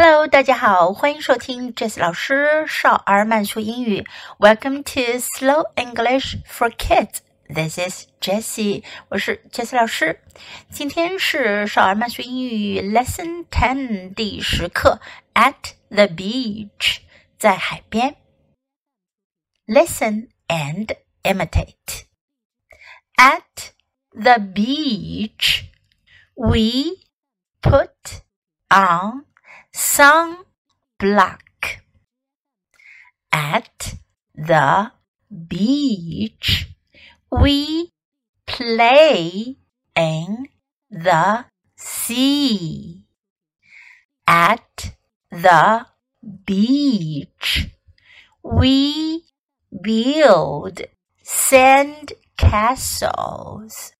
Hello，大家好，欢迎收听 Jessie 老师少儿慢速英语。Welcome to Slow English for Kids. This is Jessie，我是 Jessie 老师。今天是少儿慢速英语 Lesson Ten 第十课，At the beach，在海边。Listen and imitate. At the beach, we put on sunblock. At the beach, we play in the sea. At the beach, we build sand castles.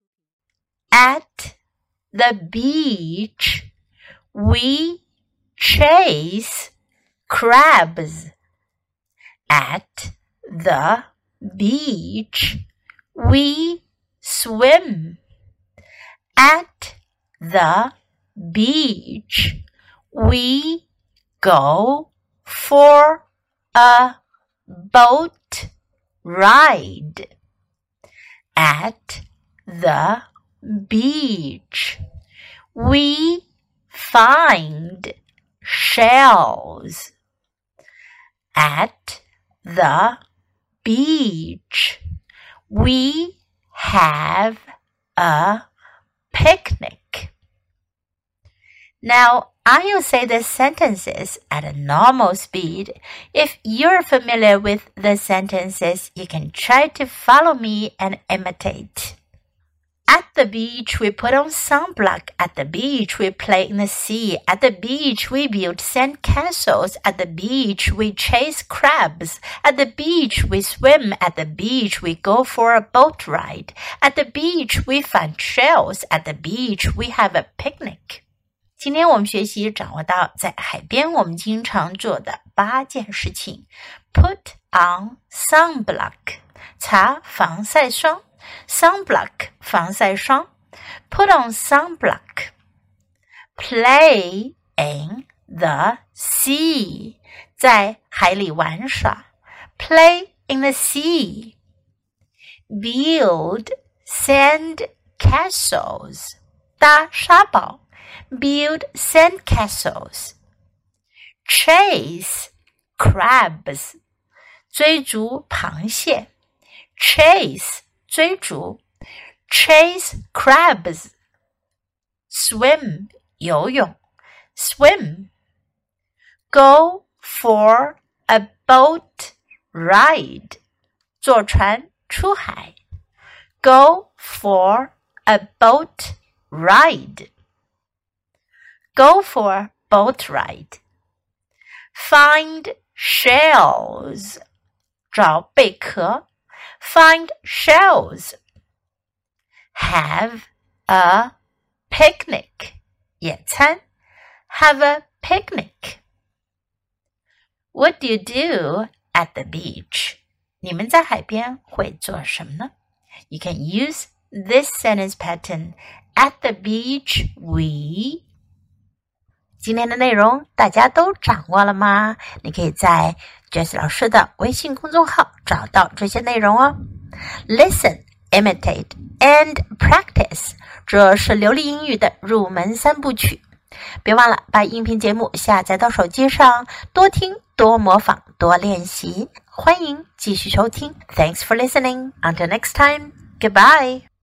At the beach, we chase crabs. At the beach, we swim. At the beach, we go for a boat ride. At the beach, we find shells. At the beach, we have a picnic. Now, I will say the sentences at a normal speed. If you're familiar with the sentences, you can try to follow me and imitate. At the beach, we put on sunblock. At the beach, we play in the sea. At the beach, we build sand castles. At the beach, we chase crabs. At the beach, we swim. At the beach, we go for a boat ride. At the beach, we find shells. At the beach, we have a picnic. 今天我们学习掌握到在海边我们经常做的八件事情。Put on sunblock，擦防晒霜。 sunblock 防晒霜，put on sunblock。Play in the sea 在海里玩耍，play in the sea。Build sand castles 搭沙堡，build sand castles。Chase crabs 追逐螃蟹，chase 追逐，chase crabs。swim 游泳，swim。go for a boat ride 坐船出海，go for a boat ride。go for boat ride。find shells 找贝壳。 find shells. Have a picnic. 野餐 Have a picnic. What do you do at the beach? 你们在海边会做什么呢？You can use this sentence pattern. At the beach, we 今天的内容大家都掌握了吗？你可以在 Jess 老师的微信公众号找到这些内容哦。Listen, imitate and practice，这是流利英语的入门三部曲。别忘了把音频节目下载到手机上，多听、多模仿、多练习。欢迎继续收听。Thanks for listening. Until next time. Goodbye.